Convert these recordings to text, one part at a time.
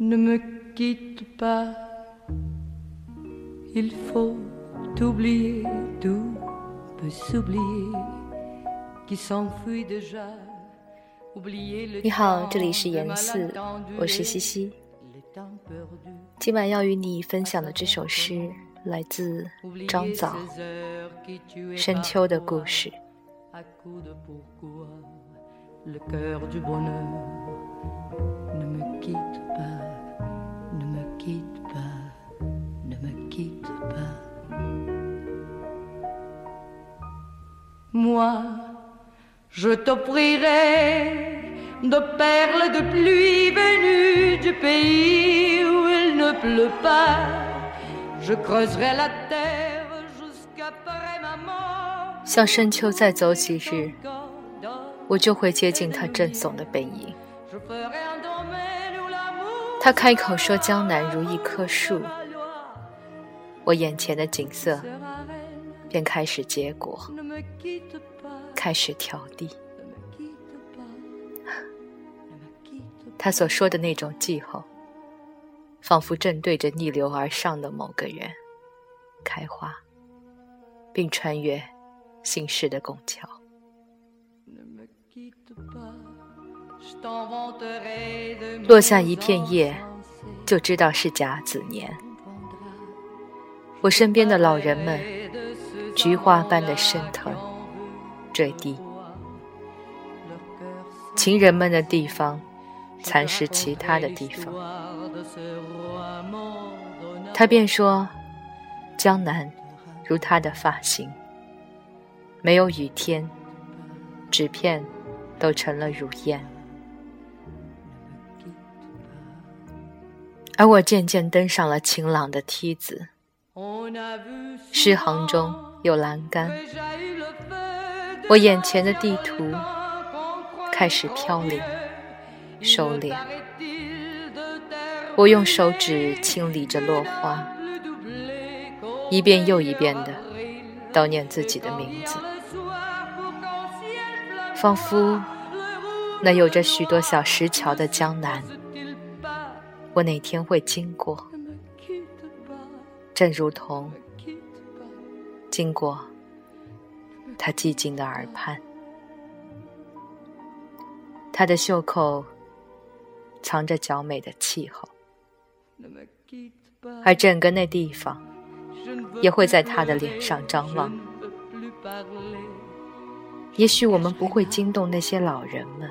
Ne me quitte pas, il faut oublier, tout peut s'oublier, qui s'enfuit déjà. 你好，这里是严四，我是西西。今晚要与你分享的这首诗来自张枣深秋的故事》。À coup de pourquoi le cœur du bonheur ne me quitte pas, ne me quitte pas, ne me quitte pas. Moi, je t'offrirai de perles de pluie venues du pays où il ne pleut pas. Je creuserai la terre jusqu'après ma mort. 向深秋再走几日，我就会接近他正耸的背影。 他开口说：“江南如一棵树。”我眼前的景色便开始结果，开始调地。他所说的那种季候，仿佛正对着逆流而上的某个人开花，并穿越心事的拱桥。落下一片叶，就知道是甲子年。我身边的老人们，菊花般的升腾、坠地；情人们的地方，蚕食其他的地方。他便说：“江南如他的发型，没有雨天，纸片都成了如烟。”而我渐渐登上了晴朗的梯子，诗行中有栏杆，我眼前的地图开始飘零、收敛。我用手指清理着落花，一遍又一遍的悼念自己的名字，仿佛那有着许多小石桥的江南。我哪天会经过？正如同经过他寂静的耳畔，他的袖口藏着娇美的气候，而整个那地方也会在他的脸上张望。也许我们不会惊动那些老人们。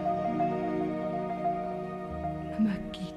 aquí.